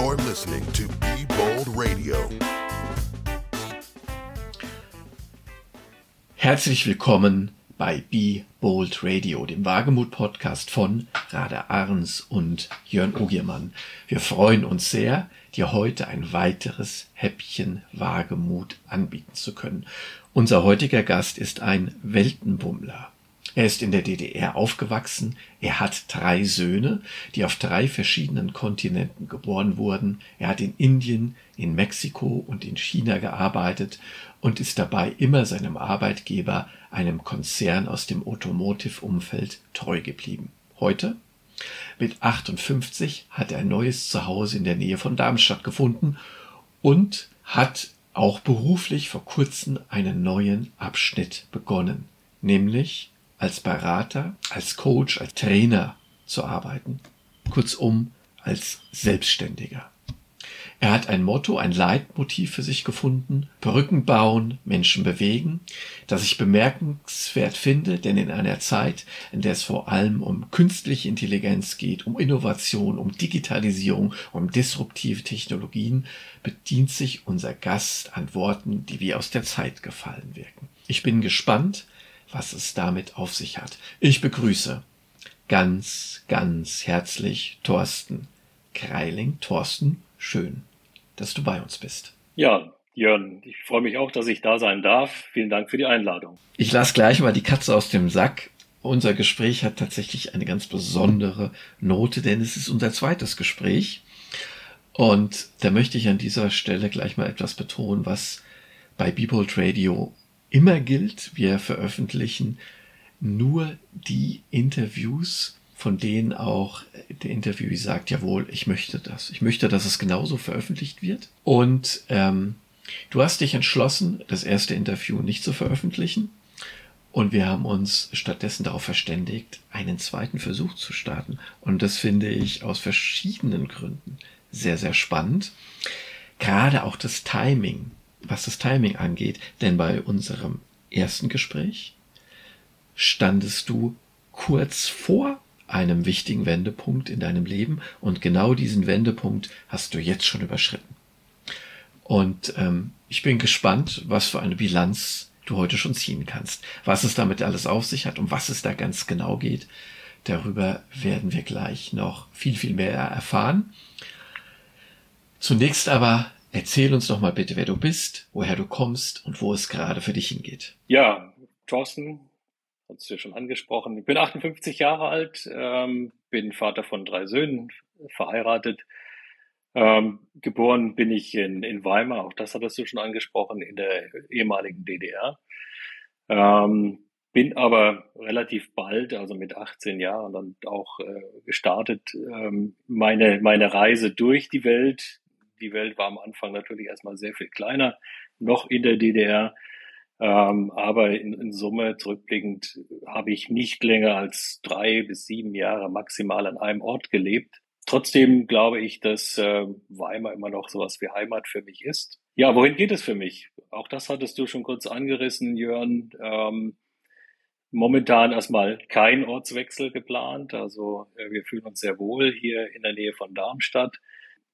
You're listening to Be Bold Radio. Herzlich willkommen bei Be Bold Radio, dem Wagemut-Podcast von Rada Arns und Jörn Ogiermann. Wir freuen uns sehr, dir heute ein weiteres Häppchen Wagemut anbieten zu können. Unser heutiger Gast ist ein Weltenbummler. Er ist in der DDR aufgewachsen. Er hat drei Söhne, die auf drei verschiedenen Kontinenten geboren wurden. Er hat in Indien, in Mexiko und in China gearbeitet und ist dabei immer seinem Arbeitgeber, einem Konzern aus dem Automotive-Umfeld, treu geblieben. Heute, mit 58, hat er ein neues Zuhause in der Nähe von Darmstadt gefunden und hat auch beruflich vor kurzem einen neuen Abschnitt begonnen, nämlich als Berater, als Coach, als Trainer zu arbeiten. Kurzum, als Selbstständiger. Er hat ein Motto, ein Leitmotiv für sich gefunden, Brücken bauen, Menschen bewegen, das ich bemerkenswert finde, denn in einer Zeit, in der es vor allem um künstliche Intelligenz geht, um Innovation, um Digitalisierung, um disruptive Technologien, bedient sich unser Gast an Worten, die wie aus der Zeit gefallen wirken. Ich bin gespannt, was es damit auf sich hat. Ich begrüße ganz, ganz herzlich Thorsten Kreiling. Thorsten, schön, dass du bei uns bist. Ja, Jörn, ich freue mich auch, dass ich da sein darf. Vielen Dank für die Einladung. Ich lasse gleich mal die Katze aus dem Sack. Unser Gespräch hat tatsächlich eine ganz besondere Note, denn es ist unser zweites Gespräch. Und da möchte ich an dieser Stelle gleich mal etwas betonen, was bei Bebold Radio immer gilt. Wir veröffentlichen nur die Interviews, von denen auch der Interviewee sagt, jawohl, ich möchte das. Ich möchte, dass es genauso veröffentlicht wird. Und ähm, du hast dich entschlossen, das erste Interview nicht zu veröffentlichen. Und wir haben uns stattdessen darauf verständigt, einen zweiten Versuch zu starten. Und das finde ich aus verschiedenen Gründen sehr, sehr spannend. Gerade auch das Timing was das Timing angeht, denn bei unserem ersten Gespräch standest du kurz vor einem wichtigen Wendepunkt in deinem Leben und genau diesen Wendepunkt hast du jetzt schon überschritten. Und ähm, ich bin gespannt, was für eine Bilanz du heute schon ziehen kannst, was es damit alles auf sich hat, um was es da ganz genau geht. Darüber werden wir gleich noch viel, viel mehr erfahren. Zunächst aber Erzähl uns doch mal bitte, wer du bist, woher du kommst und wo es gerade für dich hingeht. Ja, Thorsten, hast du ja schon angesprochen. Ich bin 58 Jahre alt, ähm, bin Vater von drei Söhnen, verheiratet. Ähm, geboren bin ich in, in Weimar, auch das hattest du schon angesprochen, in der ehemaligen DDR. Ähm, bin aber relativ bald, also mit 18 Jahren, dann auch äh, gestartet, ähm, meine, meine Reise durch die Welt, die Welt war am Anfang natürlich erstmal sehr viel kleiner, noch in der DDR. Ähm, aber in, in, Summe zurückblickend habe ich nicht länger als drei bis sieben Jahre maximal an einem Ort gelebt. Trotzdem glaube ich, dass äh, Weimar immer noch sowas wie Heimat für mich ist. Ja, wohin geht es für mich? Auch das hattest du schon kurz angerissen, Jörn. Ähm, momentan erstmal kein Ortswechsel geplant. Also äh, wir fühlen uns sehr wohl hier in der Nähe von Darmstadt.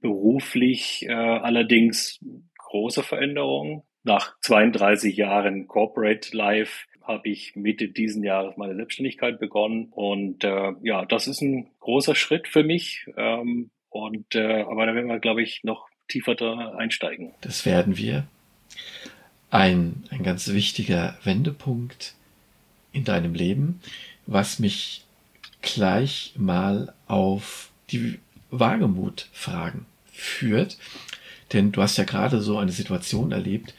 Beruflich äh, allerdings große Veränderungen. Nach 32 Jahren Corporate Life habe ich Mitte diesen Jahres meine Selbstständigkeit begonnen. Und äh, ja, das ist ein großer Schritt für mich. Ähm, und äh, aber da werden wir, glaube ich, noch tiefer da einsteigen. Das werden wir. Ein, ein ganz wichtiger Wendepunkt in deinem Leben, was mich gleich mal auf die Wagemut-Fragen führt. Denn du hast ja gerade so eine Situation erlebt,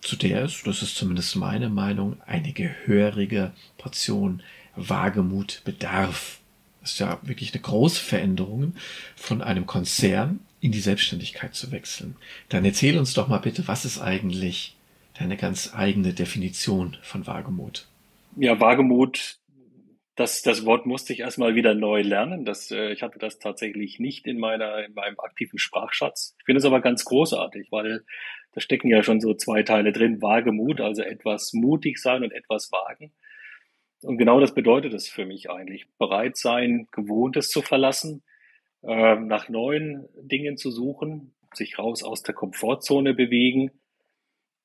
zu der es, das ist zumindest meine Meinung, eine gehörige Portion Wagemut bedarf. Das ist ja wirklich eine große Veränderung, von einem Konzern in die Selbstständigkeit zu wechseln. Dann erzähl uns doch mal bitte, was ist eigentlich deine ganz eigene Definition von Wagemut? Ja, Wagemut das, das Wort musste ich erstmal wieder neu lernen. Das, äh, ich hatte das tatsächlich nicht in, meiner, in meinem aktiven Sprachschatz. Ich finde es aber ganz großartig, weil da stecken ja schon so zwei Teile drin. Wagemut, also etwas mutig sein und etwas wagen. Und genau das bedeutet es für mich eigentlich. Bereit sein, Gewohntes zu verlassen äh, nach neuen Dingen zu suchen, sich raus aus der Komfortzone bewegen,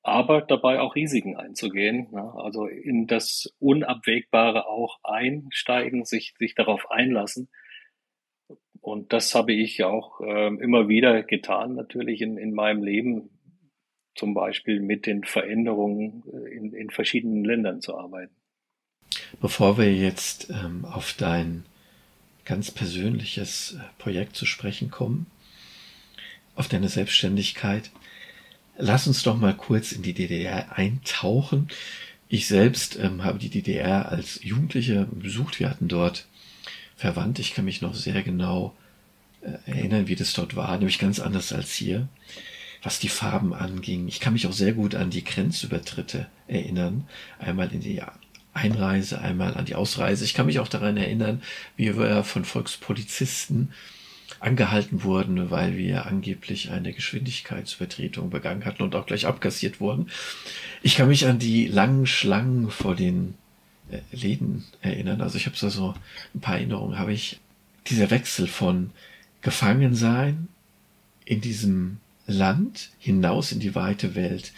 aber dabei auch Risiken einzugehen. Ja, also in das Unabwägbare auch einsteigen, sich, sich darauf einlassen. Und das habe ich auch äh, immer wieder getan, natürlich in, in meinem Leben, zum Beispiel mit den Veränderungen äh, in, in verschiedenen Ländern zu arbeiten. Bevor wir jetzt ähm, auf dein ganz persönliches äh, Projekt zu sprechen kommen, auf deine Selbstständigkeit, lass uns doch mal kurz in die DDR eintauchen. Ich selbst ähm, habe die DDR als Jugendlicher besucht. Wir hatten dort Verwandte. Ich kann mich noch sehr genau äh, erinnern, wie das dort war, nämlich ganz anders als hier, was die Farben anging. Ich kann mich auch sehr gut an die Grenzübertritte erinnern. Einmal in die Einreise, einmal an die Ausreise. Ich kann mich auch daran erinnern, wie wir von Volkspolizisten angehalten wurden, weil wir angeblich eine Geschwindigkeitsübertretung begangen hatten und auch gleich abkassiert wurden. Ich kann mich an die langen Schlangen vor den äh, Läden erinnern. Also ich habe so ein paar Erinnerungen, habe ich dieser Wechsel von Gefangensein in diesem Land hinaus in die weite Welt.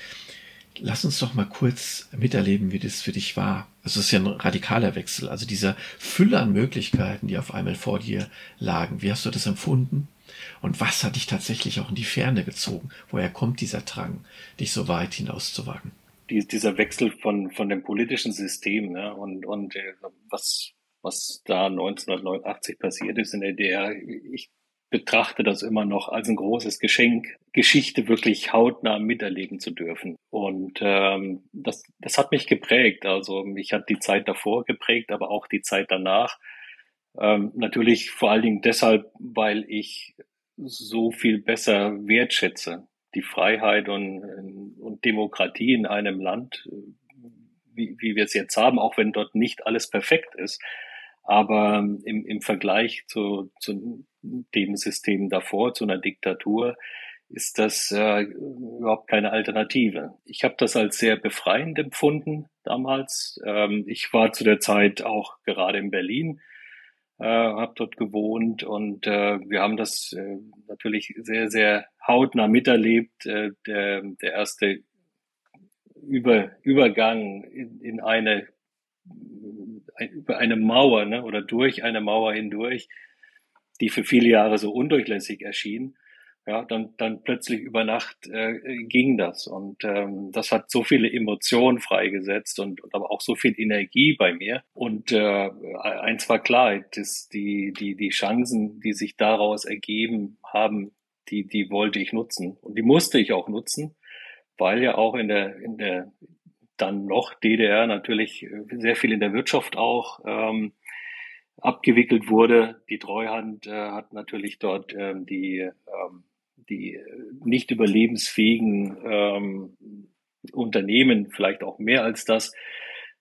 Lass uns doch mal kurz miterleben, wie das für dich war. Also es ist ja ein radikaler Wechsel, also dieser Fülle an Möglichkeiten, die auf einmal vor dir lagen. Wie hast du das empfunden? Und was hat dich tatsächlich auch in die Ferne gezogen? Woher kommt dieser Drang, dich so weit hinauszuwagen? Die, dieser Wechsel von, von dem politischen System ne? und, und äh, was, was da 1989 passiert ist in der DDR, ich betrachte das immer noch als ein großes Geschenk, Geschichte wirklich hautnah miterleben zu dürfen. Und ähm, das, das hat mich geprägt. Also mich hat die Zeit davor geprägt, aber auch die Zeit danach. Ähm, natürlich vor allen Dingen deshalb, weil ich so viel besser wertschätze die Freiheit und, und Demokratie in einem Land, wie, wie wir es jetzt haben, auch wenn dort nicht alles perfekt ist. Aber im, im Vergleich zu, zu dem System davor, zu einer Diktatur, ist das äh, überhaupt keine Alternative. Ich habe das als sehr befreiend empfunden damals. Ähm, ich war zu der Zeit auch gerade in Berlin, äh, habe dort gewohnt und äh, wir haben das äh, natürlich sehr, sehr hautnah miterlebt. Äh, der, der erste Über, Übergang in, in eine über eine Mauer ne, oder durch eine Mauer hindurch, die für viele Jahre so undurchlässig erschien, ja, dann, dann plötzlich über Nacht äh, ging das. Und ähm, das hat so viele Emotionen freigesetzt und, und aber auch so viel Energie bei mir. Und äh, eins war klar, dass die, die, die Chancen, die sich daraus ergeben haben, die, die wollte ich nutzen. Und die musste ich auch nutzen, weil ja auch in der, in der dann noch DDR natürlich äh, sehr viel in der Wirtschaft auch ähm, abgewickelt wurde. Die Treuhand äh, hat natürlich dort ähm, die, ähm, die nicht überlebensfähigen ähm, Unternehmen, vielleicht auch mehr als das,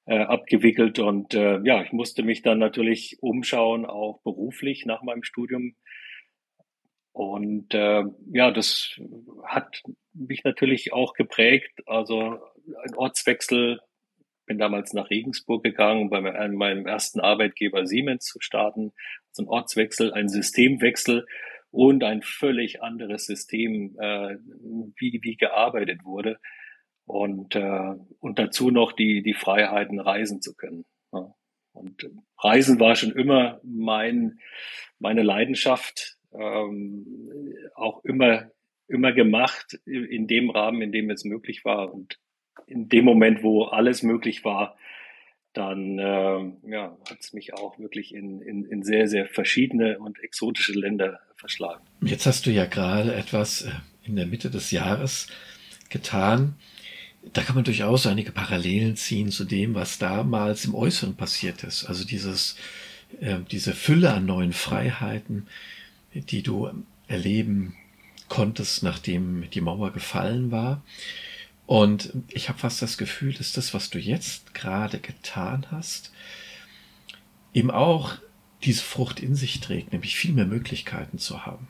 äh, abgewickelt. Und äh, ja, ich musste mich dann natürlich umschauen, auch beruflich nach meinem Studium. Und äh, ja, das hat mich natürlich auch geprägt. Also ein Ortswechsel. Bin damals nach Regensburg gegangen, bei meinem ersten Arbeitgeber Siemens zu starten. Also ein Ortswechsel, ein Systemwechsel und ein völlig anderes System, äh, wie, wie gearbeitet wurde. Und, äh, und dazu noch die, die Freiheiten, reisen zu können. Ja. Und Reisen war schon immer mein, meine Leidenschaft, ähm, auch immer, immer gemacht in dem Rahmen, in dem es möglich war. Und in dem Moment, wo alles möglich war, dann äh, ja, hat es mich auch wirklich in, in, in sehr, sehr verschiedene und exotische Länder verschlagen. Jetzt hast du ja gerade etwas äh, in der Mitte des Jahres getan. Da kann man durchaus einige Parallelen ziehen zu dem, was damals im Äußeren passiert ist. Also dieses, äh, diese Fülle an neuen Freiheiten, die du erleben konntest, nachdem die Mauer gefallen war. Und ich habe fast das Gefühl, dass das, was du jetzt gerade getan hast, eben auch diese Frucht in sich trägt, nämlich viel mehr Möglichkeiten zu haben.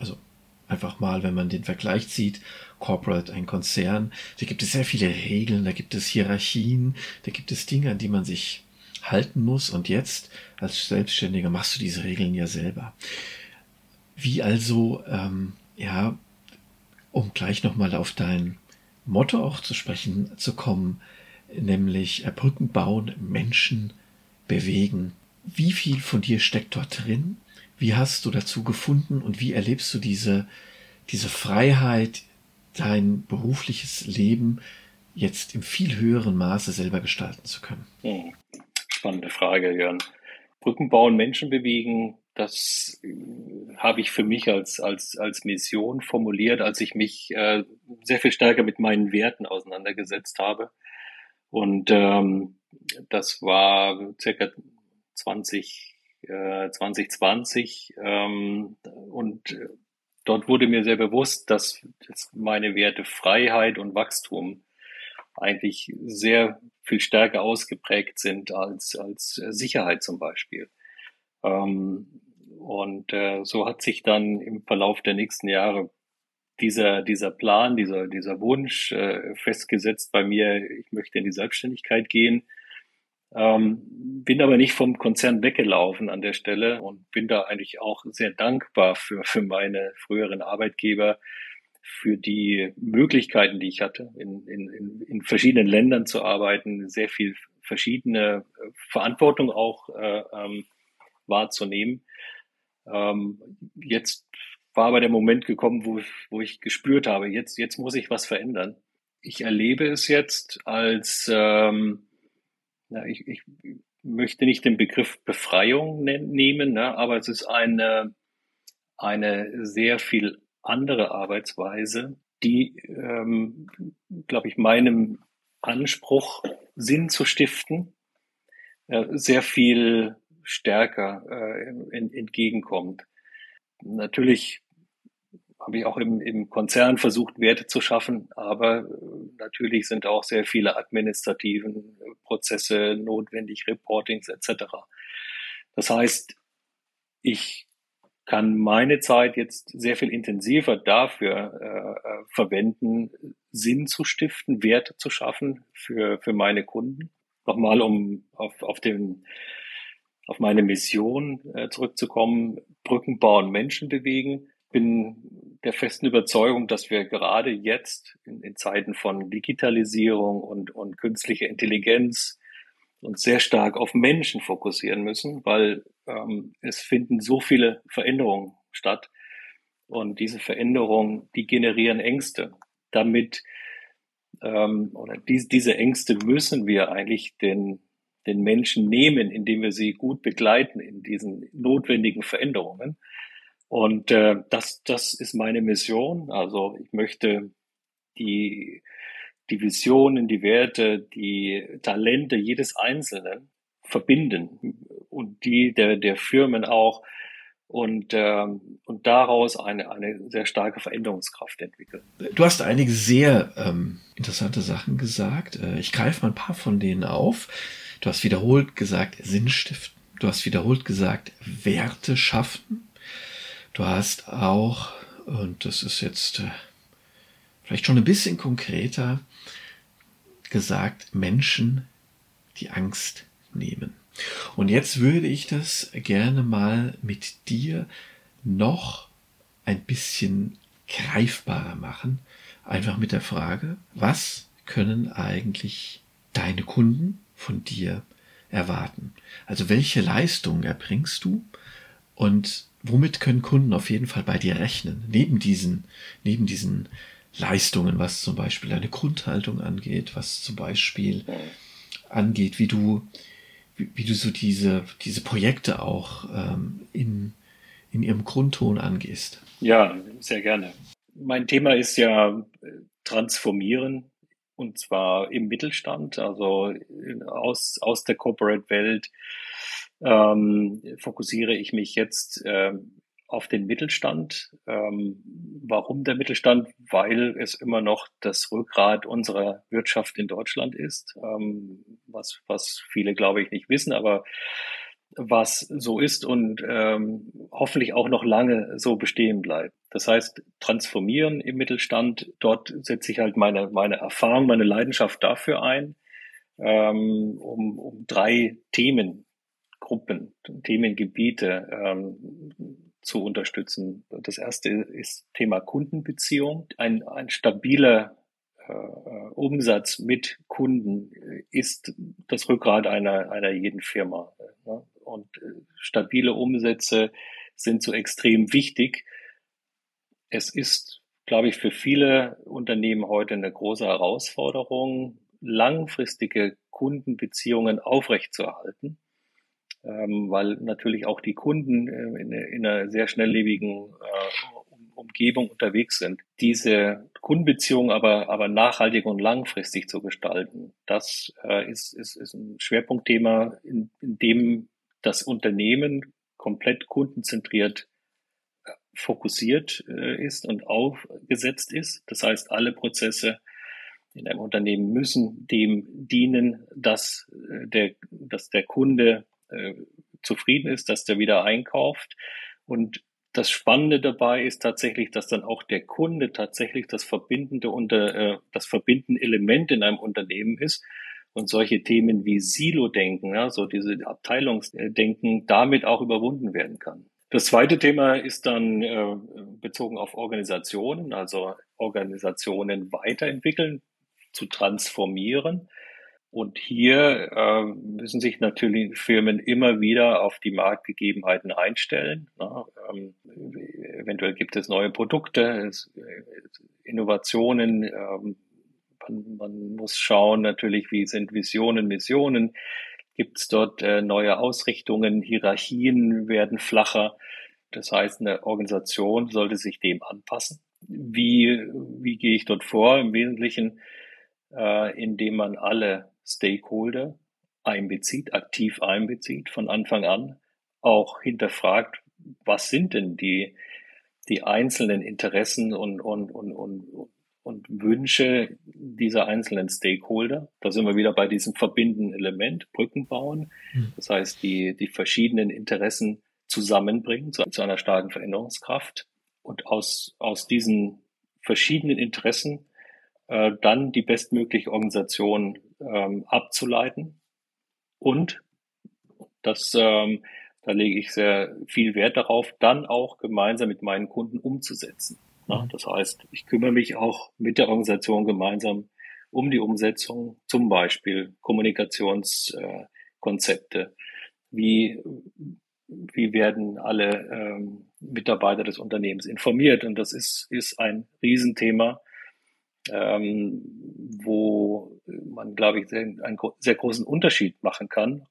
Also einfach mal, wenn man den Vergleich zieht, Corporate, ein Konzern, da gibt es sehr viele Regeln, da gibt es Hierarchien, da gibt es Dinge, an die man sich halten muss. Und jetzt als Selbstständiger machst du diese Regeln ja selber. Wie also, ähm, ja, um gleich nochmal auf dein Motto auch zu sprechen zu kommen, nämlich äh, Brücken bauen, Menschen bewegen. Wie viel von dir steckt dort drin? Wie hast du dazu gefunden und wie erlebst du diese, diese Freiheit, dein berufliches Leben jetzt im viel höheren Maße selber gestalten zu können? Hm. Spannende Frage, Jörn. Brücken bauen, Menschen bewegen, das äh, habe ich für mich als, als, als Mission formuliert, als ich mich äh, sehr viel stärker mit meinen Werten auseinandergesetzt habe. Und ähm, das war circa 20, äh, 2020. Ähm, und dort wurde mir sehr bewusst, dass, dass meine Werte Freiheit und Wachstum eigentlich sehr viel stärker ausgeprägt sind als, als Sicherheit zum Beispiel. Ähm, und äh, so hat sich dann im Verlauf der nächsten Jahre dieser, dieser Plan, dieser, dieser Wunsch äh, festgesetzt bei mir, ich möchte in die Selbstständigkeit gehen. Ähm, bin aber nicht vom Konzern weggelaufen an der Stelle und bin da eigentlich auch sehr dankbar für, für meine früheren Arbeitgeber, für die Möglichkeiten, die ich hatte, in, in, in verschiedenen Ländern zu arbeiten, sehr viel verschiedene Verantwortung auch äh, ähm, wahrzunehmen. Ähm, jetzt war aber der Moment gekommen, wo, wo ich gespürt habe, jetzt, jetzt muss ich was verändern. Ich erlebe es jetzt als, ähm, na, ich, ich möchte nicht den Begriff Befreiung nehmen, ne, aber es ist eine, eine sehr viel andere Arbeitsweise, die, ähm, glaube ich, meinem Anspruch, Sinn zu stiften, äh, sehr viel stärker äh, entgegenkommt. Natürlich habe ich auch im, im Konzern versucht, Werte zu schaffen, aber äh, natürlich sind auch sehr viele administrativen Prozesse notwendig, Reportings etc. Das heißt, ich kann meine Zeit jetzt sehr viel intensiver dafür äh, äh verwenden, Sinn zu stiften, Werte zu schaffen für, für meine Kunden. Nochmal, um auf, auf den auf meine Mission äh, zurückzukommen, Brücken bauen, Menschen bewegen. Bin der festen Überzeugung, dass wir gerade jetzt in, in Zeiten von Digitalisierung und, und künstlicher Intelligenz uns sehr stark auf Menschen fokussieren müssen, weil ähm, es finden so viele Veränderungen statt. Und diese Veränderungen, die generieren Ängste. Damit ähm, oder dies, diese Ängste müssen wir eigentlich den den Menschen nehmen, indem wir sie gut begleiten in diesen notwendigen Veränderungen. Und äh, das, das ist meine Mission. Also ich möchte die, die Visionen, die Werte, die Talente jedes Einzelnen verbinden und die der, der Firmen auch und, ähm, und daraus eine, eine sehr starke Veränderungskraft entwickeln. Du hast einige sehr ähm, interessante Sachen gesagt. Äh, ich greife mal ein paar von denen auf. Du hast wiederholt gesagt, Sinn stiften. Du hast wiederholt gesagt, Werte schaffen. Du hast auch, und das ist jetzt äh, vielleicht schon ein bisschen konkreter, gesagt, Menschen die Angst nehmen. Und jetzt würde ich das gerne mal mit dir noch ein bisschen greifbarer machen. Einfach mit der Frage, was können eigentlich deine Kunden von dir erwarten? Also welche Leistungen erbringst du und womit können Kunden auf jeden Fall bei dir rechnen? Neben diesen, neben diesen Leistungen, was zum Beispiel deine Grundhaltung angeht, was zum Beispiel angeht, wie du, wie, wie du so diese, diese Projekte auch ähm, in, in ihrem Grundton angehst. Ja, sehr gerne. Mein Thema ist ja äh, transformieren, und zwar im Mittelstand, also aus, aus der Corporate-Welt ähm, fokussiere ich mich jetzt ähm, auf den Mittelstand. Ähm, warum der Mittelstand? Weil es immer noch das Rückgrat unserer Wirtschaft in Deutschland ist, ähm, was, was viele, glaube ich, nicht wissen, aber was so ist und ähm, hoffentlich auch noch lange so bestehen bleibt. Das heißt, transformieren im Mittelstand, dort setze ich halt meine, meine Erfahrung, meine Leidenschaft dafür ein, ähm, um, um drei Themengruppen, Themengebiete ähm, zu unterstützen. Das erste ist Thema Kundenbeziehung. Ein, ein stabiler äh, Umsatz mit Kunden ist das Rückgrat einer, einer jeden Firma. Ne? Und äh, stabile Umsätze sind so extrem wichtig. Es ist, glaube ich, für viele Unternehmen heute eine große Herausforderung, langfristige Kundenbeziehungen aufrechtzuerhalten, ähm, weil natürlich auch die Kunden äh, in, in einer sehr schnelllebigen äh, Umgebung unterwegs sind. Diese Kundenbeziehungen aber, aber nachhaltig und langfristig zu gestalten, das äh, ist, ist, ist ein Schwerpunktthema, in, in dem das Unternehmen komplett kundenzentriert fokussiert ist und aufgesetzt ist. Das heißt, alle Prozesse in einem Unternehmen müssen dem dienen, dass der, dass der Kunde äh, zufrieden ist, dass der wieder einkauft. Und das Spannende dabei ist tatsächlich, dass dann auch der Kunde tatsächlich das verbindende unter äh, das verbindende Element in einem Unternehmen ist und solche Themen wie Silo-Denken, ja, so diese Abteilungsdenken damit auch überwunden werden kann. Das zweite Thema ist dann äh, bezogen auf Organisationen, also Organisationen weiterentwickeln, zu transformieren. Und hier äh, müssen sich natürlich Firmen immer wieder auf die Marktgegebenheiten einstellen. Na, ähm, eventuell gibt es neue Produkte, es, äh, Innovationen. Ähm, man, man, muss schauen natürlich, wie sind Visionen, Missionen. Gibt es dort äh, neue Ausrichtungen? Hierarchien werden flacher. Das heißt, eine Organisation sollte sich dem anpassen. Wie, wie gehe ich dort vor? Im Wesentlichen, äh, indem man alle Stakeholder einbezieht, aktiv einbezieht von Anfang an, auch hinterfragt, was sind denn die, die einzelnen Interessen und, und, und, und, und Wünsche dieser einzelnen Stakeholder. Da sind wir wieder bei diesem verbindenden Element, Brücken bauen. Hm. Das heißt, die, die verschiedenen Interessen zusammenbringen zu, zu einer starken Veränderungskraft und aus, aus diesen verschiedenen Interessen äh, dann die bestmögliche Organisation ähm, abzuleiten und das, ähm, da lege ich sehr viel Wert darauf, dann auch gemeinsam mit meinen Kunden umzusetzen. Ja, mhm. das heißt, ich kümmere mich auch mit der Organisation gemeinsam um die Umsetzung, zum Beispiel Kommunikationskonzepte. Äh, wie, wie werden alle ähm, Mitarbeiter des Unternehmens informiert? Und das ist, ist ein Riesenthema, ähm, wo man, glaube ich, einen sehr großen Unterschied machen kann,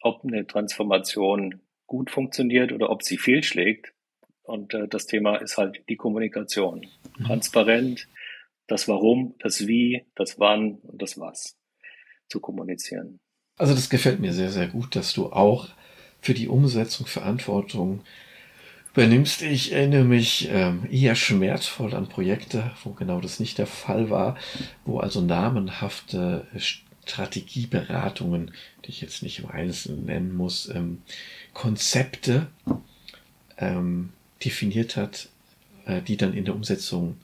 ob eine Transformation gut funktioniert oder ob sie fehlschlägt. Und äh, das Thema ist halt die Kommunikation. Mhm. Transparent, das Warum, das Wie, das Wann und das Was zu kommunizieren. Also das gefällt mir sehr, sehr gut, dass du auch für die Umsetzung Verantwortung übernimmst. Ich erinnere mich ähm, eher schmerzvoll an Projekte, wo genau das nicht der Fall war, wo also namenhafte Strategieberatungen, die ich jetzt nicht im Einzelnen nennen muss, ähm, Konzepte ähm, definiert hat, äh, die dann in der Umsetzung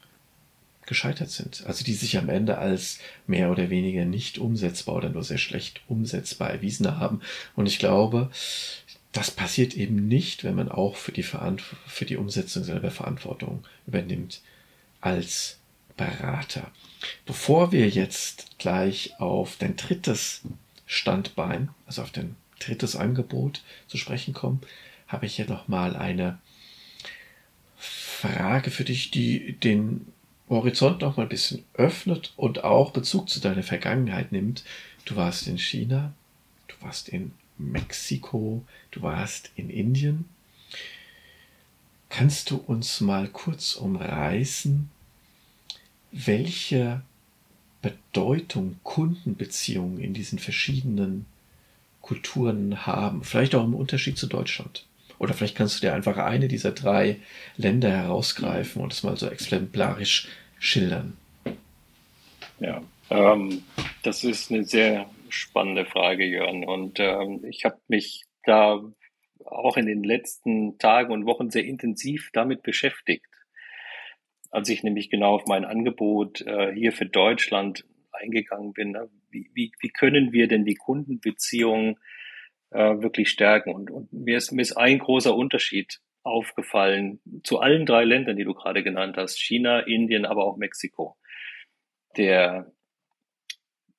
gescheitert sind. Also die sich am Ende als mehr oder weniger nicht umsetzbar oder nur sehr schlecht umsetzbar erwiesen haben. Und ich glaube, das passiert eben nicht, wenn man auch für die, für die Umsetzung selber Verantwortung übernimmt als Berater. Bevor wir jetzt gleich auf dein drittes Standbein, also auf dein drittes Angebot zu sprechen kommen, habe ich hier nochmal eine Frage für dich, die den Horizont noch mal ein bisschen öffnet und auch Bezug zu deiner Vergangenheit nimmt. Du warst in China, du warst in Mexiko, du warst in Indien. Kannst du uns mal kurz umreißen, welche Bedeutung Kundenbeziehungen in diesen verschiedenen Kulturen haben? Vielleicht auch im Unterschied zu Deutschland. Oder vielleicht kannst du dir einfach eine dieser drei Länder herausgreifen und es mal so exemplarisch schildern. Ja, ähm, das ist eine sehr spannende Frage, Jörn. Und ähm, ich habe mich da auch in den letzten Tagen und Wochen sehr intensiv damit beschäftigt. Als ich nämlich genau auf mein Angebot äh, hier für Deutschland eingegangen bin, ne? wie, wie, wie können wir denn die Kundenbeziehungen äh, wirklich stärken? Und, und mir, ist, mir ist ein großer Unterschied aufgefallen zu allen drei Ländern, die du gerade genannt hast, China, Indien, aber auch Mexiko. Der,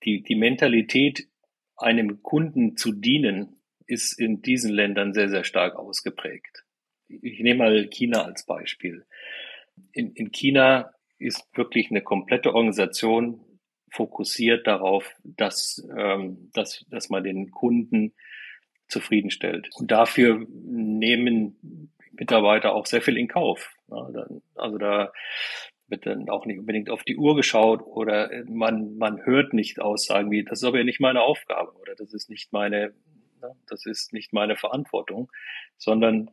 die, die Mentalität, einem Kunden zu dienen, ist in diesen Ländern sehr, sehr stark ausgeprägt. Ich nehme mal China als Beispiel. In, in China ist wirklich eine komplette Organisation fokussiert darauf, dass, ähm, dass, dass man den Kunden zufriedenstellt. Und dafür nehmen Mitarbeiter auch sehr viel in Kauf. Also da dann auch nicht unbedingt auf die Uhr geschaut oder man, man hört nicht Aussagen wie, das ist aber nicht meine Aufgabe oder das ist nicht meine, das ist nicht meine Verantwortung, sondern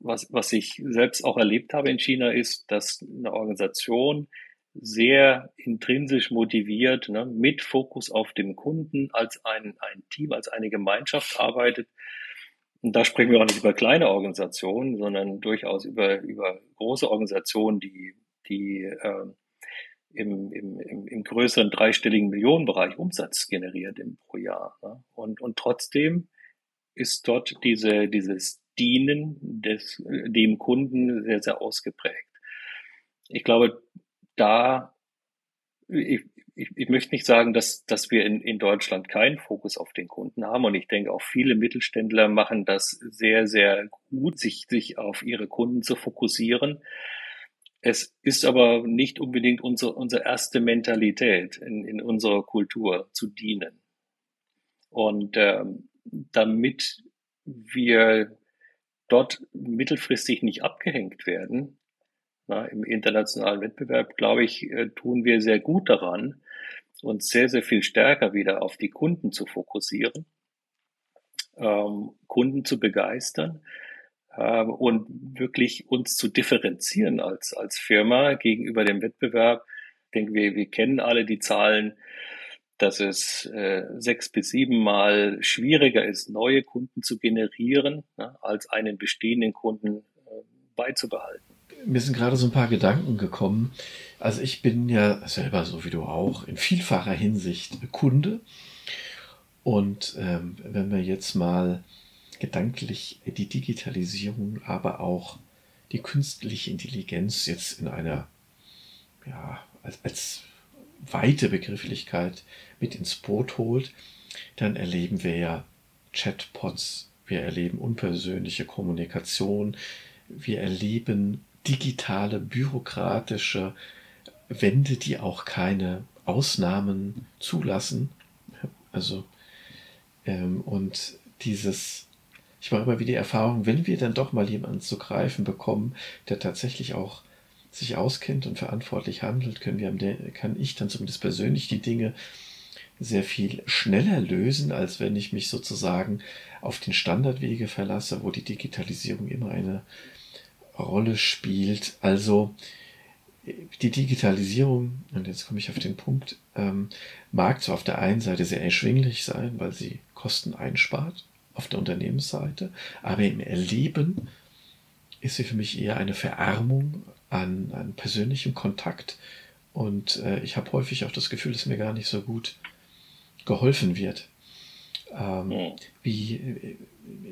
was, was ich selbst auch erlebt habe in China ist, dass eine Organisation sehr intrinsisch motiviert, ne, mit Fokus auf dem Kunden als ein, ein Team, als eine Gemeinschaft arbeitet. Und da sprechen wir auch nicht über kleine Organisationen, sondern durchaus über, über große Organisationen, die, die äh, im, im, im, im größeren dreistelligen Millionenbereich Umsatz generiert im pro Jahr. Ne? Und, und trotzdem ist dort diese, dieses Dienen des, dem Kunden sehr, sehr ausgeprägt. Ich glaube, da, ich, ich, ich möchte nicht sagen, dass, dass wir in, in Deutschland keinen Fokus auf den Kunden haben. Und ich denke, auch viele Mittelständler machen das sehr, sehr gut, sich, sich auf ihre Kunden zu fokussieren. Es ist aber nicht unbedingt unsere, unsere erste Mentalität in, in unserer Kultur zu dienen. Und ähm, damit wir dort mittelfristig nicht abgehängt werden, na, im internationalen Wettbewerb, glaube ich, äh, tun wir sehr gut daran, uns sehr, sehr viel stärker wieder auf die Kunden zu fokussieren, ähm, Kunden zu begeistern ähm, und wirklich uns zu differenzieren als, als Firma gegenüber dem Wettbewerb. Ich denke, wir, wir kennen alle die Zahlen, dass es äh, sechs bis sieben Mal schwieriger ist, neue Kunden zu generieren, ne, als einen bestehenden Kunden äh, beizubehalten mir sind gerade so ein paar Gedanken gekommen. Also ich bin ja selber, so wie du auch, in vielfacher Hinsicht Kunde. Und ähm, wenn wir jetzt mal gedanklich die Digitalisierung, aber auch die künstliche Intelligenz jetzt in einer, ja, als, als weite Begrifflichkeit mit ins Boot holt, dann erleben wir ja Chatbots, wir erleben unpersönliche Kommunikation, wir erleben digitale, bürokratische Wände, die auch keine Ausnahmen zulassen. Also, ähm, und dieses, ich mache immer wieder die Erfahrung, wenn wir dann doch mal jemanden zu greifen bekommen, der tatsächlich auch sich auskennt und verantwortlich handelt, können wir, kann ich dann zumindest persönlich die Dinge sehr viel schneller lösen, als wenn ich mich sozusagen auf den Standardwege verlasse, wo die Digitalisierung immer eine Rolle spielt. Also die Digitalisierung, und jetzt komme ich auf den Punkt, ähm, mag zwar auf der einen Seite sehr erschwinglich sein, weil sie Kosten einspart auf der Unternehmensseite, aber im Erleben ist sie für mich eher eine Verarmung an, an persönlichem Kontakt. Und äh, ich habe häufig auch das Gefühl, dass mir gar nicht so gut geholfen wird. Ähm, wie,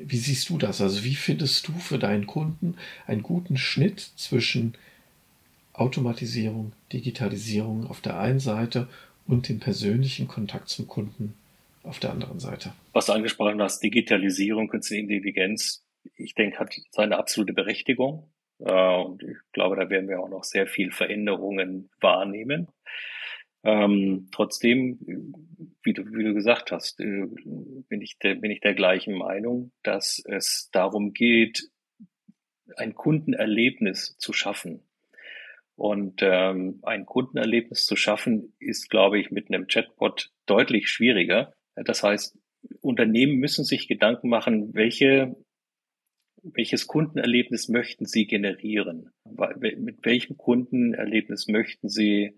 wie siehst du das? Also wie findest du für deinen Kunden einen guten Schnitt zwischen Automatisierung, Digitalisierung auf der einen Seite und dem persönlichen Kontakt zum Kunden auf der anderen Seite? Was du angesprochen hast, Digitalisierung, Künstliche Intelligenz, ich denke, hat seine absolute Berechtigung. Äh, und ich glaube, da werden wir auch noch sehr viel Veränderungen wahrnehmen. Ähm, trotzdem, wie du, wie du gesagt hast, äh, bin, ich der, bin ich der gleichen Meinung, dass es darum geht, ein Kundenerlebnis zu schaffen. Und ähm, ein Kundenerlebnis zu schaffen, ist, glaube ich, mit einem Chatbot deutlich schwieriger. Das heißt, Unternehmen müssen sich Gedanken machen, welche, welches Kundenerlebnis möchten sie generieren? Mit welchem Kundenerlebnis möchten sie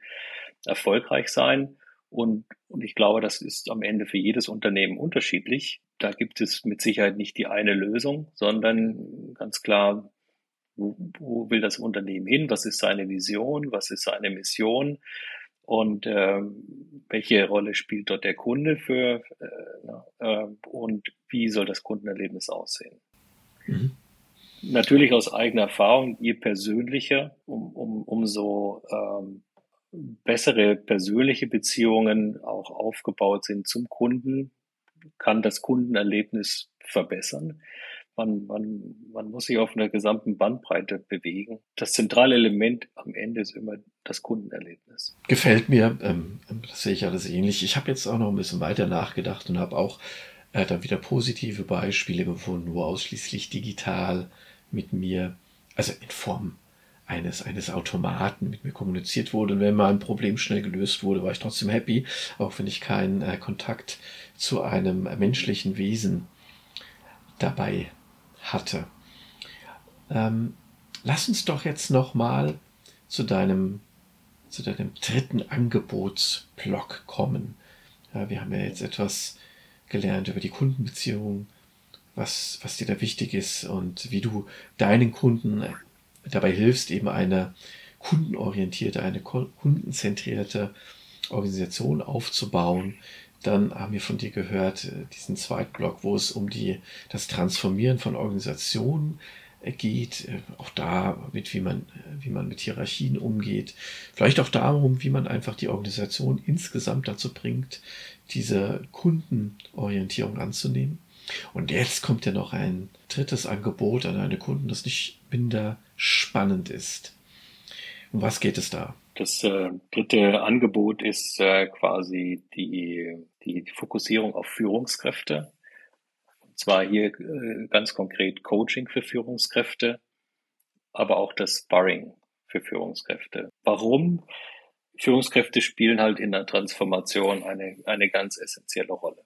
erfolgreich sein. Und, und ich glaube, das ist am Ende für jedes Unternehmen unterschiedlich. Da gibt es mit Sicherheit nicht die eine Lösung, sondern ganz klar, wo, wo will das Unternehmen hin? Was ist seine Vision? Was ist seine Mission? Und äh, welche Rolle spielt dort der Kunde für äh, äh, und wie soll das Kundenerlebnis aussehen? Mhm. Natürlich aus eigener Erfahrung, je persönlicher, um, um, umso ähm, bessere persönliche Beziehungen auch aufgebaut sind zum Kunden, kann das Kundenerlebnis verbessern. Man, man, man muss sich auf einer gesamten Bandbreite bewegen. Das zentrale Element am Ende ist immer das Kundenerlebnis. Gefällt mir, ähm, das sehe ich alles ähnlich. Ich habe jetzt auch noch ein bisschen weiter nachgedacht und habe auch äh, dann wieder positive Beispiele gefunden, wo ausschließlich digital mit mir, also in Form eines, eines Automaten mit mir kommuniziert wurde. Und wenn mal ein Problem schnell gelöst wurde, war ich trotzdem happy, auch wenn ich keinen äh, Kontakt zu einem menschlichen Wesen dabei hatte. Ähm, lass uns doch jetzt noch mal zu deinem, zu deinem dritten Angebotsblock kommen. Ja, wir haben ja jetzt etwas gelernt über die Kundenbeziehung, was, was dir da wichtig ist und wie du deinen Kunden dabei hilfst, eben eine kundenorientierte, eine kundenzentrierte Organisation aufzubauen. Dann haben wir von dir gehört, äh, diesen zweiten Block, wo es um die, das Transformieren von Organisationen äh, geht, äh, auch da mit wie man, wie man mit Hierarchien umgeht, vielleicht auch darum, wie man einfach die Organisation insgesamt dazu bringt, diese Kundenorientierung anzunehmen. Und jetzt kommt ja noch ein drittes Angebot an eine Kunden, das nicht minder spannend ist. Um was geht es da? Das äh, dritte Angebot ist äh, quasi die, die, Fokussierung auf Führungskräfte. Und zwar hier äh, ganz konkret Coaching für Führungskräfte, aber auch das Sparring für Führungskräfte. Warum? Führungskräfte spielen halt in der Transformation eine, eine ganz essentielle Rolle.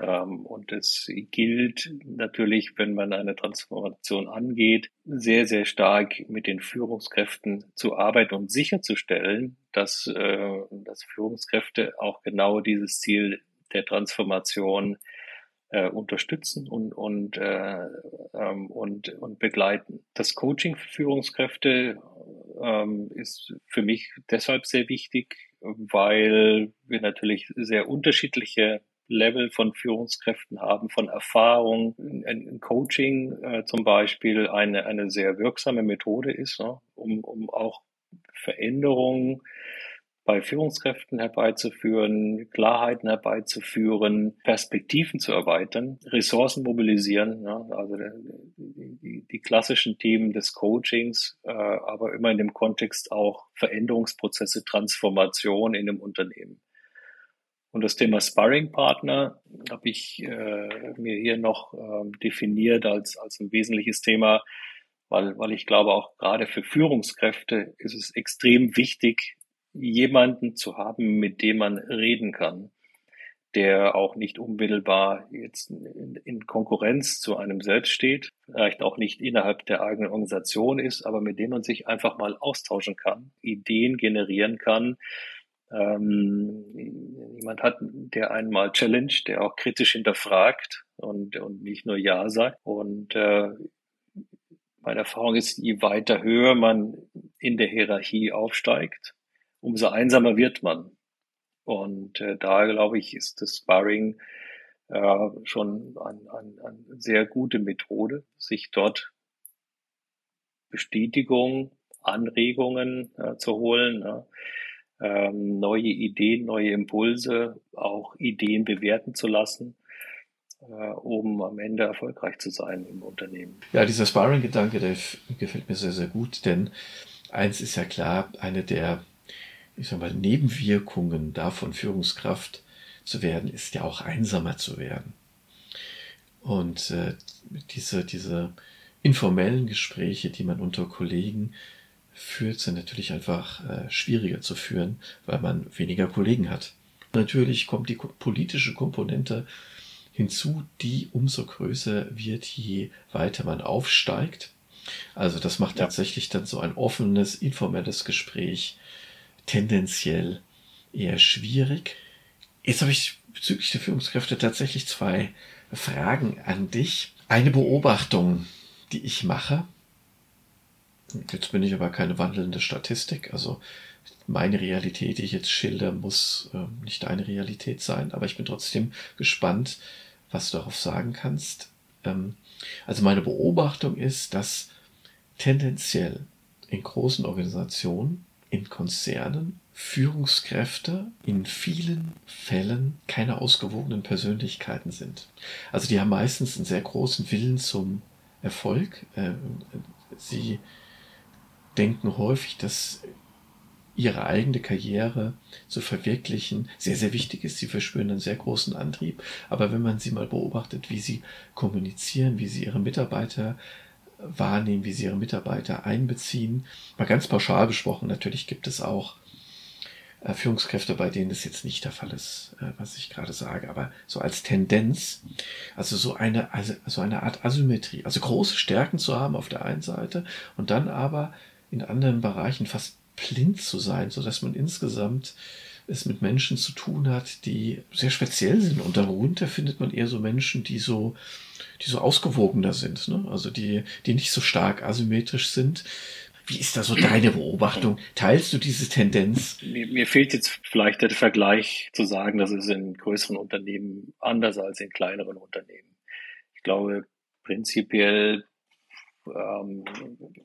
Ähm, und es gilt natürlich, wenn man eine Transformation angeht, sehr, sehr stark mit den Führungskräften zu arbeiten und sicherzustellen, dass, äh, dass Führungskräfte auch genau dieses Ziel der Transformation äh, unterstützen und, und, äh, ähm, und, und begleiten. Das Coaching für Führungskräfte ähm, ist für mich deshalb sehr wichtig, weil wir natürlich sehr unterschiedliche Level von Führungskräften haben, von Erfahrung. Ein Coaching äh, zum Beispiel eine, eine sehr wirksame Methode ist, ne, um, um auch Veränderungen bei Führungskräften herbeizuführen, Klarheiten herbeizuführen, Perspektiven zu erweitern, Ressourcen mobilisieren, ja, also die, die, die, klassischen Themen des Coachings, äh, aber immer in dem Kontext auch Veränderungsprozesse, Transformation in einem Unternehmen. Und das Thema Sparring-Partner habe ich äh, mir hier noch äh, definiert als, als ein wesentliches Thema, weil, weil ich glaube, auch gerade für Führungskräfte ist es extrem wichtig, jemanden zu haben, mit dem man reden kann, der auch nicht unmittelbar jetzt in, in Konkurrenz zu einem selbst steht, vielleicht auch nicht innerhalb der eigenen Organisation ist, aber mit dem man sich einfach mal austauschen kann, Ideen generieren kann, ähm, jemand hat, der einmal challenge, der auch kritisch hinterfragt und, und nicht nur Ja sagt. Und äh, meine Erfahrung ist, je weiter höher man in der Hierarchie aufsteigt, umso einsamer wird man. Und äh, da, glaube ich, ist das Sparring äh, schon eine ein, ein sehr gute Methode, sich dort Bestätigung, Anregungen äh, zu holen. Ja ähm, neue Ideen, neue Impulse, auch Ideen bewerten zu lassen, äh, um am Ende erfolgreich zu sein im Unternehmen. Ja, dieser Sparring-Gedanke, der gefällt mir sehr, sehr gut, denn eins ist ja klar, eine der, ich sag mal, Nebenwirkungen davon, Führungskraft zu werden, ist ja auch einsamer zu werden. Und äh, diese, diese informellen Gespräche, die man unter Kollegen führt, sind natürlich einfach äh, schwieriger zu führen, weil man weniger Kollegen hat. Natürlich kommt die politische Komponente hinzu, die umso größer wird, je weiter man aufsteigt. Also das macht ja. tatsächlich dann so ein offenes, informelles Gespräch tendenziell eher schwierig. Jetzt habe ich bezüglich der Führungskräfte tatsächlich zwei Fragen an dich. Eine Beobachtung, die ich mache, Jetzt bin ich aber keine wandelnde Statistik. Also meine Realität, die ich jetzt schilder, muss äh, nicht deine Realität sein. Aber ich bin trotzdem gespannt, was du darauf sagen kannst. Ähm, Also meine Beobachtung ist, dass tendenziell in großen Organisationen, in Konzernen Führungskräfte in vielen Fällen keine ausgewogenen Persönlichkeiten sind. Also die haben meistens einen sehr großen Willen zum Erfolg. Äh, sie denken häufig, dass ihre eigene Karriere zu verwirklichen sehr, sehr wichtig ist. Sie verspüren einen sehr großen Antrieb. Aber wenn man sie mal beobachtet, wie sie kommunizieren, wie sie ihre Mitarbeiter wahrnehmen, wie sie ihre Mitarbeiter einbeziehen, mal ganz pauschal besprochen, natürlich gibt es auch äh, Führungskräfte, bei denen das jetzt nicht der Fall ist, äh, was ich gerade sage, aber so als Tendenz, also so eine, also so eine Art Asymmetrie, also große Stärken zu haben auf der einen Seite und dann aber in anderen Bereichen fast blind zu sein, so dass man insgesamt es mit Menschen zu tun hat, die sehr speziell sind. Und darunter findet man eher so Menschen, die so, die so ausgewogener sind, ne? also die, die nicht so stark asymmetrisch sind, wie ist da so deine Beobachtung? Teilst du diese Tendenz? Mir, mir, fehlt jetzt vielleicht der Vergleich zu sagen, das ist in größeren Unternehmen anders als in kleineren Unternehmen. Ich glaube, prinzipiell ähm,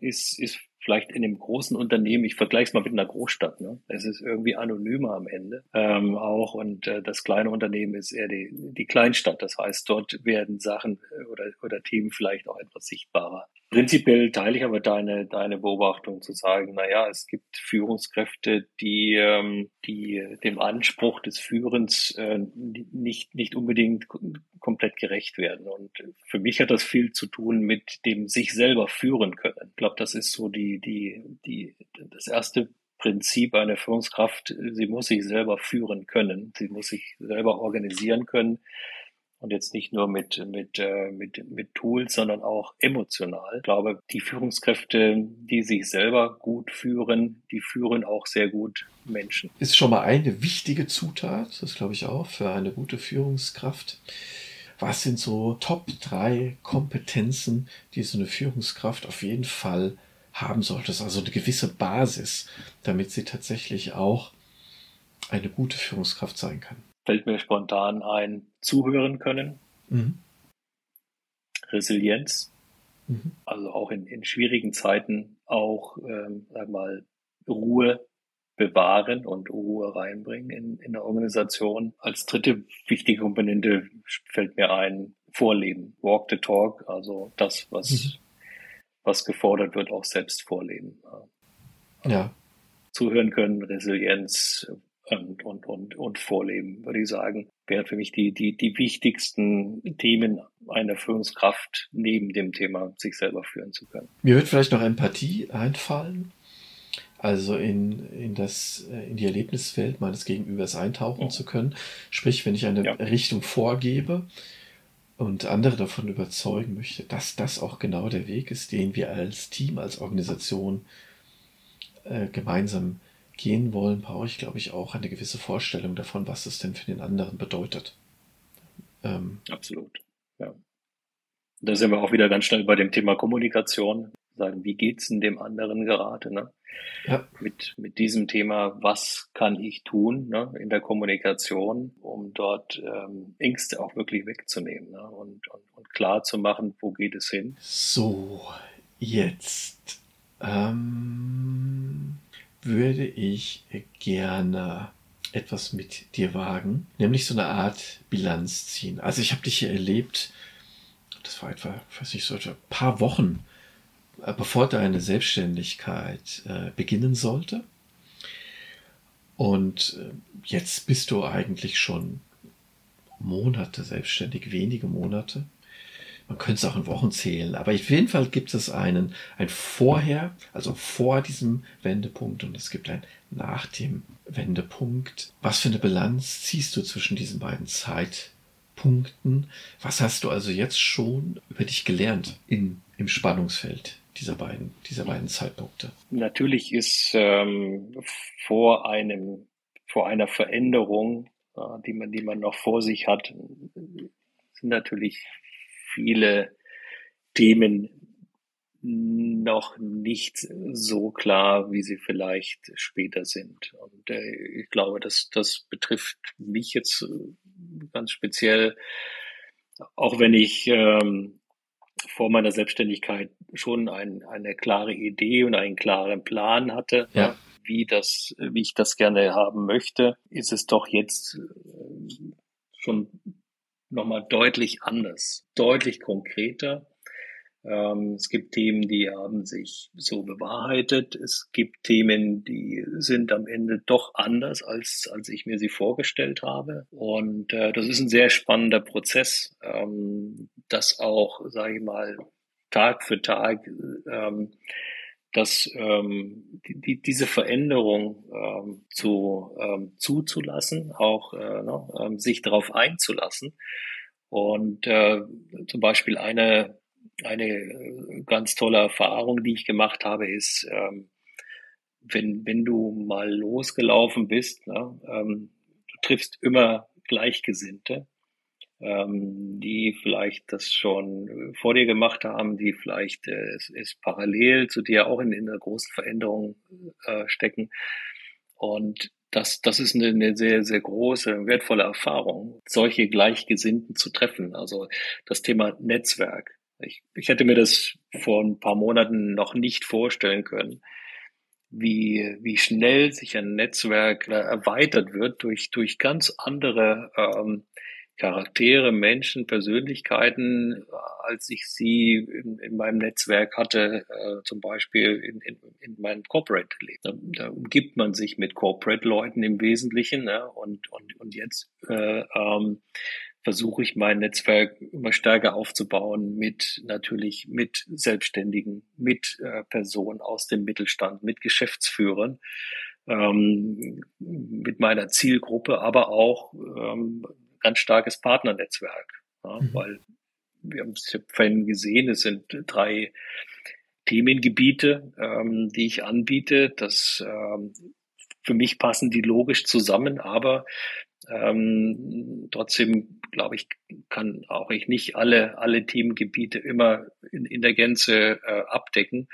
ist, ist vielleicht in einem großen Unternehmen, ich vergleiche es mal mit einer Großstadt, ne? es ist irgendwie anonymer am Ende ähm, auch und äh, das kleine Unternehmen ist eher die, die Kleinstadt. Das heißt, dort werden Sachen äh, oder, oder Themen vielleicht auch etwas sichtbarer. Prinzipiell teile ich aber deine, deine Beobachtung zu sagen, na ja, es gibt Führungskräfte, die, ähm, die dem Anspruch des Führens äh, nicht, nicht unbedingt komplett gerecht werden. Und für mich hat das viel zu tun mit dem sich selber führen können. Ich glaube, das ist so die, die, die, das erste Prinzip einer Führungskraft. Sie muss sich selber führen können. Sie muss sich selber organisieren können und jetzt nicht nur mit, mit, äh, mit, mit Tools, sondern auch emotional. Ich glaube, die Führungskräfte, die sich selber gut führen, die führen auch sehr gut Menschen. Ist schon mal eine wichtige Zutat, das glaube ich auch, für eine gute Führungskraft. Was sind so Top drei Kompetenzen, die so eine Führungskraft auf jeden Fall haben sollte? Also eine gewisse Basis, damit sie tatsächlich auch eine gute Führungskraft sein kann fällt mir spontan ein, zuhören können. Mhm. Resilienz. Mhm. Also auch in, in schwierigen Zeiten auch, ähm, mal, Ruhe bewahren und Ruhe reinbringen in, in der Organisation. Als dritte wichtige Komponente fällt mir ein, Vorleben, Walk the Talk, also das, was, mhm. Was gefordert wird, auch selbst vorleben. Ja. Zuhören können, Resilienz, und, und, und, und vorleben, würde ich sagen, wären für mich die, die, die wichtigsten Themen einer Führungskraft neben dem Thema, sich selber führen zu können. Mir wird vielleicht noch Empathie einfallen, also in, in, das, in die Erlebniswelt meines Gegenübers eintauchen ja. zu können. Sprich, wenn ich eine ja. Richtung vorgebe und andere davon überzeugen möchte, dass das auch genau der Weg ist, den wir als Team, als Organisation äh, gemeinsam gehen wollen, brauche ich, glaube ich, auch eine gewisse Vorstellung davon, was es denn für den anderen bedeutet. Ähm, Absolut, ja. Da sind wir auch wieder ganz schnell bei dem Thema Kommunikation. Sagen, wie geht's denn dem anderen gerade? Ne? Ja. Mit, mit diesem Thema, was kann ich tun ne, in der Kommunikation, um dort ähm, Ängste auch wirklich wegzunehmen ne? und, und, und klar zu machen, wo geht es hin? So, jetzt. Ähm, würde ich gerne etwas mit dir wagen, nämlich so eine Art Bilanz ziehen. Also ich habe dich hier erlebt, das war etwa, ich weiß nicht, so ein paar Wochen, bevor deine Selbstständigkeit äh, beginnen sollte. Und äh, jetzt bist du eigentlich schon Monate selbstständig, wenige Monate man könnte es auch in Wochen zählen, aber auf jeden Fall gibt es einen, ein Vorher, also vor diesem Wendepunkt und es gibt ein nach dem Wendepunkt. Was für eine Bilanz ziehst du zwischen diesen beiden Zeitpunkten? Was hast du also jetzt schon über dich gelernt in, im Spannungsfeld dieser beiden, dieser beiden Zeitpunkte? Natürlich ist ähm, vor einem, vor einer Veränderung, äh, die man, die man noch vor sich hat, sind natürlich viele Themen noch nicht so klar, wie sie vielleicht später sind. Und äh, ich glaube, dass das betrifft mich jetzt äh, ganz speziell, auch wenn ich ähm, vor meiner Selbstständigkeit schon ein, eine klare Idee und einen klaren Plan hatte, ja. wie das, wie ich das gerne haben möchte, ist es doch jetzt äh, schon nochmal deutlich anders, deutlich konkreter. Ähm, es gibt Themen, die haben sich so bewahrheitet. Es gibt Themen, die sind am Ende doch anders, als, als ich mir sie vorgestellt habe. Und äh, das ist ein sehr spannender Prozess, ähm, das auch, sage ich mal, Tag für Tag, ähm, dass ähm, die, diese Veränderung ähm, zu, ähm, zuzulassen, auch äh, ne, ähm, sich darauf einzulassen. Und äh, zum Beispiel eine eine äh, ganz tolle Erfahrung, die ich gemacht habe, ist, ähm, wenn, wenn du mal losgelaufen bist, ne, ähm, du triffst immer Gleichgesinnte, ähm, die vielleicht das schon vor dir gemacht haben, die vielleicht äh, es, es parallel zu dir auch in, in einer großen Veränderung äh, stecken. Und das, das ist eine, eine sehr, sehr große, wertvolle Erfahrung, solche Gleichgesinnten zu treffen. Also das Thema Netzwerk. Ich, ich hätte mir das vor ein paar Monaten noch nicht vorstellen können, wie, wie schnell sich ein Netzwerk erweitert wird durch, durch ganz andere ähm, Charaktere, Menschen, Persönlichkeiten, als ich sie in, in meinem Netzwerk hatte, äh, zum Beispiel in, in, in meinem Corporate-Leben. Da, da umgibt man sich mit Corporate-Leuten im Wesentlichen ne? und, und, und jetzt äh, ähm, versuche ich mein Netzwerk immer stärker aufzubauen mit natürlich mit Selbstständigen, mit äh, Personen aus dem Mittelstand, mit Geschäftsführern, ähm, mit meiner Zielgruppe, aber auch ähm, ganz starkes Partnernetzwerk, ja, mhm. weil wir haben es vorhin gesehen, es sind drei Themengebiete, ähm, die ich anbiete. Das ähm, für mich passen die logisch zusammen, aber ähm, trotzdem glaube ich, kann auch ich nicht alle, alle Themengebiete immer in, in der Gänze äh, abdecken.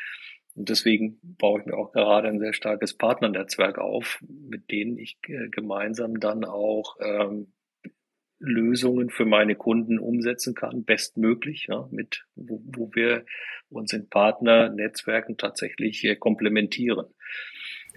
Und deswegen baue ich mir auch gerade ein sehr starkes Partnernetzwerk auf, mit denen ich äh, gemeinsam dann auch ähm, Lösungen für meine Kunden umsetzen kann, bestmöglich, ja, mit wo, wo wir uns in Partnernetzwerken tatsächlich äh, komplementieren.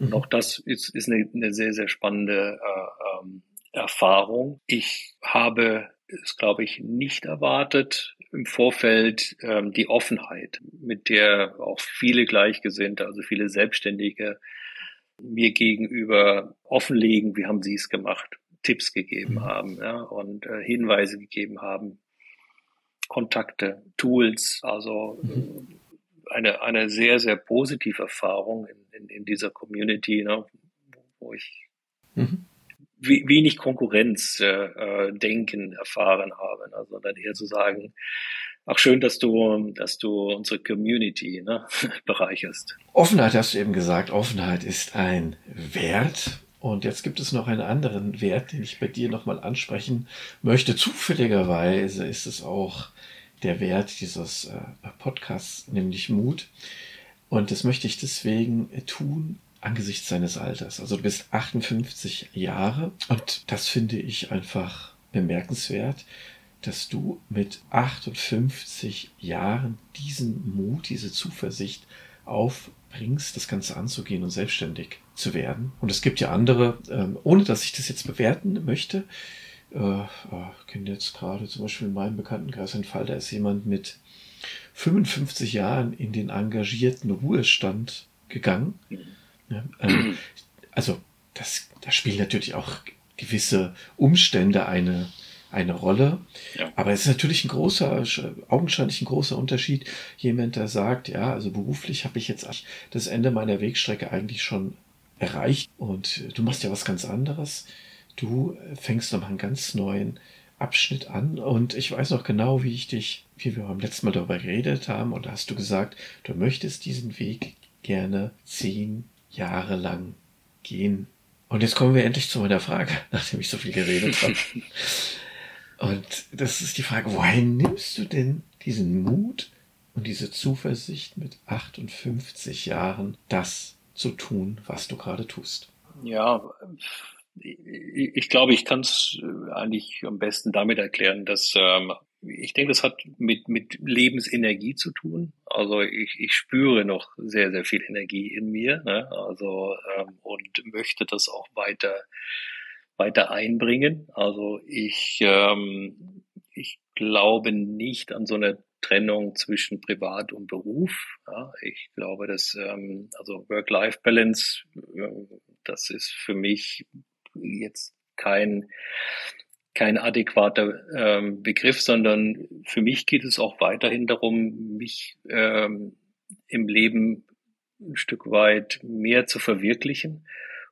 Und mhm. auch das ist, ist eine, eine sehr, sehr spannende äh, ähm, Erfahrung. Ich habe es, glaube ich, nicht erwartet im Vorfeld ähm, die Offenheit, mit der auch viele Gleichgesinnte, also viele Selbstständige mir gegenüber offenlegen, wie haben sie es gemacht, Tipps gegeben mhm. haben ja, und äh, Hinweise gegeben haben, Kontakte, Tools, also mhm. eine, eine sehr, sehr positive Erfahrung in, in, in dieser Community, ne, wo ich mhm wenig Konkurrenzdenken äh, erfahren haben, also dann eher zu sagen, ach schön, dass du, dass du unsere Community ne, bereicherst. Offenheit hast du eben gesagt, Offenheit ist ein Wert. Und jetzt gibt es noch einen anderen Wert, den ich bei dir nochmal ansprechen möchte. Zufälligerweise ist es auch der Wert dieses äh, Podcasts, nämlich Mut. Und das möchte ich deswegen tun, angesichts seines Alters. Also du bist 58 Jahre und das finde ich einfach bemerkenswert, dass du mit 58 Jahren diesen Mut, diese Zuversicht aufbringst, das Ganze anzugehen und selbstständig zu werden. Und es gibt ja andere, ähm, ohne dass ich das jetzt bewerten möchte, äh, äh, kenne jetzt gerade zum Beispiel in meinem Bekanntenkreis einen Fall, da ist jemand mit 55 Jahren in den engagierten Ruhestand gegangen. Ähm, also, das, da spielen natürlich auch gewisse Umstände eine, eine Rolle. Ja. Aber es ist natürlich ein großer, augenscheinlich ein großer Unterschied. Jemand, der sagt, ja, also beruflich habe ich jetzt das Ende meiner Wegstrecke eigentlich schon erreicht und du machst ja was ganz anderes. Du fängst nochmal einen ganz neuen Abschnitt an und ich weiß noch genau, wie ich dich, wie wir beim letzten Mal darüber geredet haben und da hast du gesagt, du möchtest diesen Weg gerne zehn jahrelang gehen. Und jetzt kommen wir endlich zu meiner Frage, nachdem ich so viel geredet habe. Und das ist die Frage, woher nimmst du denn diesen Mut und diese Zuversicht mit 58 Jahren, das zu tun, was du gerade tust? Ja, ich glaube, ich kann es eigentlich am besten damit erklären, dass ähm, ich denke, das hat mit, mit Lebensenergie zu tun. Also ich, ich spüre noch sehr, sehr viel Energie in mir. Ne? Also ähm, und möchte das auch weiter weiter einbringen. Also ich ähm, ich glaube nicht an so eine Trennung zwischen Privat und Beruf. Ja, ich glaube, dass ähm, also Work-Life-Balance, äh, das ist für mich jetzt kein kein adäquater ähm, Begriff, sondern für mich geht es auch weiterhin darum, mich ähm, im Leben ein Stück weit mehr zu verwirklichen.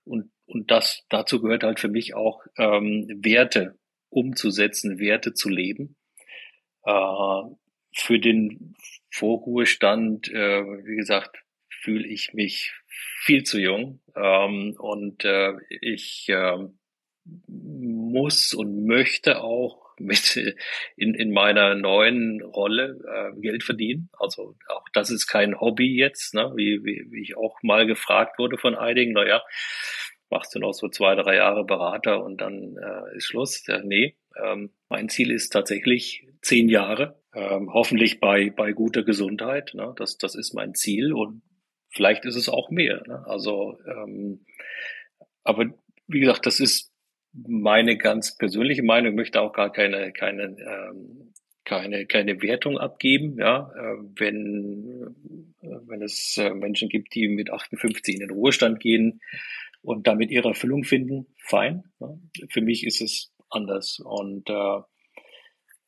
Und, und das dazu gehört halt für mich auch ähm, Werte umzusetzen, Werte zu leben. Äh, für den Vorruhestand, äh, wie gesagt, fühle ich mich viel zu jung ähm, und äh, ich äh, muss und möchte auch mit in, in meiner neuen Rolle äh, Geld verdienen. Also auch das ist kein Hobby jetzt, ne? wie, wie, wie ich auch mal gefragt wurde von einigen, naja, machst du noch so zwei, drei Jahre Berater und dann äh, ist Schluss. Ja, nee, ähm, mein Ziel ist tatsächlich zehn Jahre, ähm, hoffentlich bei, bei guter Gesundheit. Ne? Das, das ist mein Ziel und vielleicht ist es auch mehr. Ne? Also, ähm, aber wie gesagt, das ist meine ganz persönliche Meinung. Ich möchte auch gar keine, keine, ähm, keine, keine Wertung abgeben. Ja, äh, wenn, äh, wenn es äh, Menschen gibt, die mit 58 in den Ruhestand gehen und damit ihre Erfüllung finden, fein. Für mich ist es anders und äh,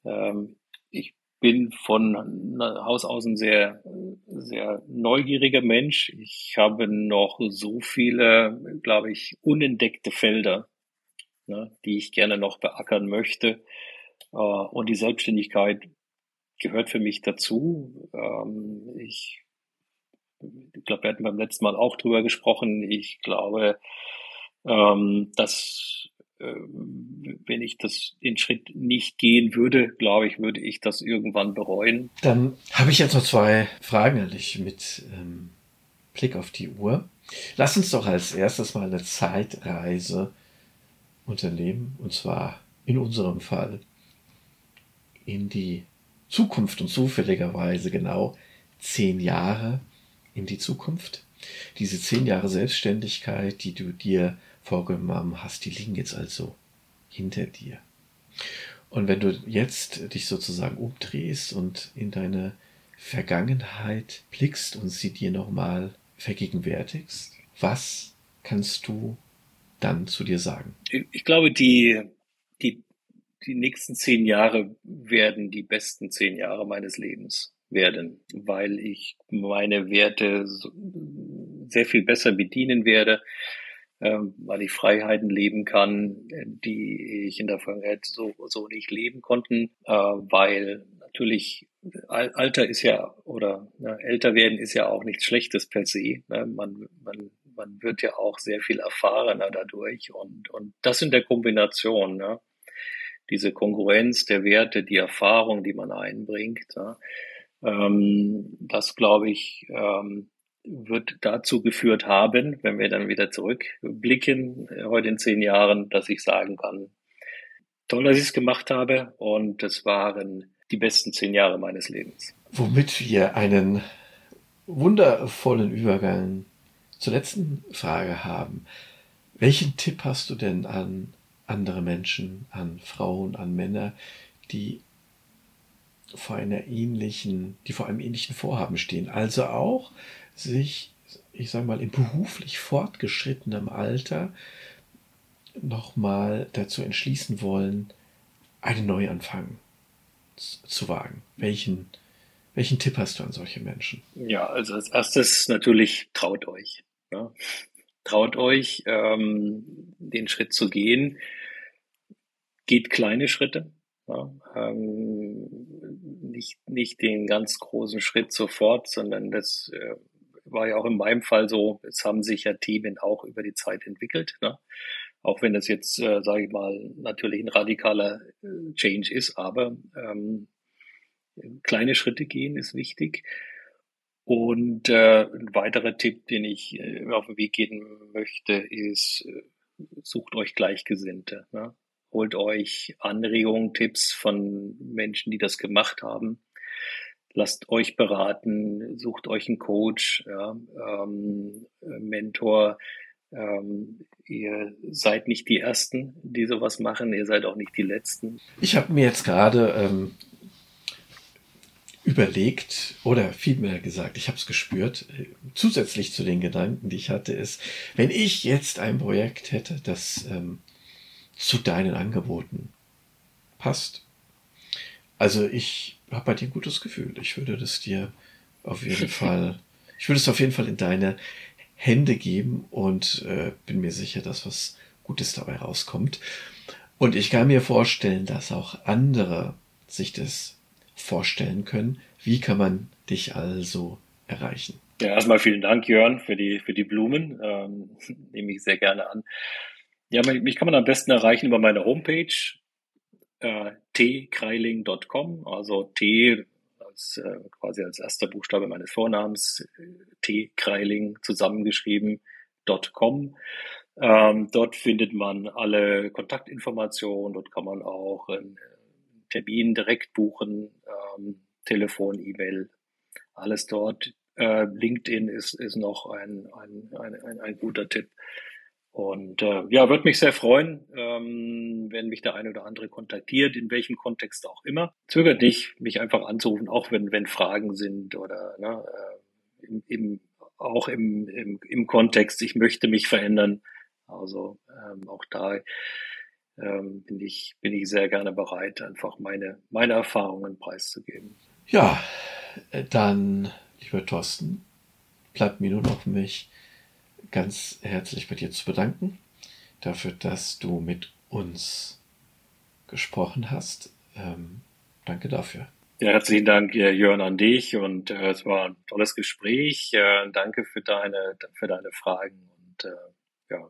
ähm, ich bin von Haus aus ein sehr, sehr neugieriger Mensch. Ich habe noch so viele, glaube ich, unentdeckte Felder, ne, die ich gerne noch beackern möchte. Äh, und die Selbstständigkeit gehört für mich dazu. Ähm, ich, ich glaube, wir hatten beim letzten Mal auch drüber gesprochen. Ich glaube, ähm, dass äh, wenn ich das den Schritt nicht gehen würde, glaube ich, würde ich das irgendwann bereuen. Dann habe ich jetzt noch zwei Fragen an dich mit ähm, Blick auf die Uhr. Lass uns doch als erstes mal eine Zeitreise unternehmen, und zwar in unserem Fall in die Zukunft und zufälligerweise genau zehn Jahre in die Zukunft. Diese zehn Jahre Selbstständigkeit, die du dir vorgenommen hast, die liegen jetzt also hinter dir. Und wenn du jetzt dich sozusagen umdrehst und in deine Vergangenheit blickst und sie dir nochmal vergegenwärtigst, was kannst du dann zu dir sagen? Ich glaube, die, die, die nächsten zehn Jahre werden die besten zehn Jahre meines Lebens werden, weil ich meine Werte sehr viel besser bedienen werde, ähm, weil ich Freiheiten leben kann, die ich in der Vergangenheit so, so nicht leben konnten, äh, weil natürlich Alter ist ja oder ja, älter werden ist ja auch nichts Schlechtes per se. Ne? Man, man, man wird ja auch sehr viel erfahrener dadurch und, und das in der Kombination, ne? diese Konkurrenz der Werte, die Erfahrung, die man einbringt, ne? Ähm, das glaube ich, ähm, wird dazu geführt haben, wenn wir dann wieder zurückblicken, äh, heute in zehn Jahren, dass ich sagen kann, toll, dass ich es gemacht habe und es waren die besten zehn Jahre meines Lebens. Womit wir einen wundervollen Übergang zur letzten Frage haben. Welchen Tipp hast du denn an andere Menschen, an Frauen, an Männer, die vor einer ähnlichen, die vor einem ähnlichen Vorhaben stehen? Also auch sich, ich sage mal, in beruflich fortgeschrittenem Alter nochmal dazu entschließen wollen, einen Neuanfang zu wagen. Welchen, welchen Tipp hast du an solche Menschen? Ja, also als erstes natürlich traut euch. Ja. Traut euch, ähm, den Schritt zu gehen. Geht kleine Schritte. Ja. Ähm, nicht, nicht den ganz großen Schritt sofort, sondern das äh, war ja auch in meinem Fall so, es haben sich ja Themen auch über die Zeit entwickelt. Ne? Auch wenn das jetzt, äh, sage ich mal, natürlich ein radikaler äh, Change ist, aber ähm, kleine Schritte gehen ist wichtig. Und äh, ein weiterer Tipp, den ich äh, auf den Weg gehen möchte, ist, äh, sucht euch Gleichgesinnte. Ne? Holt euch Anregungen, Tipps von Menschen, die das gemacht haben. Lasst euch beraten, sucht euch einen Coach, ja, ähm, Mentor. Ähm, ihr seid nicht die Ersten, die sowas machen, ihr seid auch nicht die Letzten. Ich habe mir jetzt gerade ähm, überlegt oder vielmehr gesagt, ich habe es gespürt, zusätzlich zu den Gedanken, die ich hatte, ist, wenn ich jetzt ein Projekt hätte, das ähm, zu deinen Angeboten passt. Also ich habe bei dir ein gutes Gefühl. Ich würde das dir auf jeden Fall, ich würde es auf jeden Fall in deine Hände geben und äh, bin mir sicher, dass was Gutes dabei rauskommt. Und ich kann mir vorstellen, dass auch andere sich das vorstellen können. Wie kann man dich also erreichen? Ja, erstmal vielen Dank, Jörn, für die, für die Blumen. Ähm, nehme ich sehr gerne an. Ja, mich kann man am besten erreichen über meine Homepage äh, tkreiling.com, also T als, äh, quasi als erster Buchstabe meines Vornamens, T Kreiling zusammengeschrieben.com. Ähm, dort findet man alle Kontaktinformationen, dort kann man auch einen Termin direkt buchen, ähm, Telefon, E-Mail, alles dort. Äh, LinkedIn ist, ist noch ein, ein, ein, ein, guter Tipp. Und äh, ja, würde mich sehr freuen, ähm, wenn mich der eine oder andere kontaktiert, in welchem Kontext auch immer. Zögert nicht, mich einfach anzurufen, auch wenn, wenn Fragen sind oder ne, äh, im, im, auch im, im, im Kontext, ich möchte mich verändern. Also ähm, auch da ähm, bin, ich, bin ich sehr gerne bereit, einfach meine, meine Erfahrungen preiszugeben. Ja, äh, dann, lieber Thorsten, bleibt mir nur noch mich ganz herzlich bei dir zu bedanken, dafür, dass du mit uns gesprochen hast. Ähm, danke dafür. Ja, herzlichen Dank, Jörn, an dich und äh, es war ein tolles Gespräch. Äh, danke für deine, für deine Fragen und äh, ja,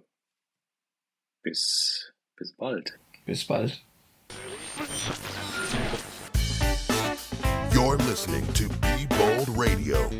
bis, bis bald. Bis bald. You're listening to Be Bold Radio.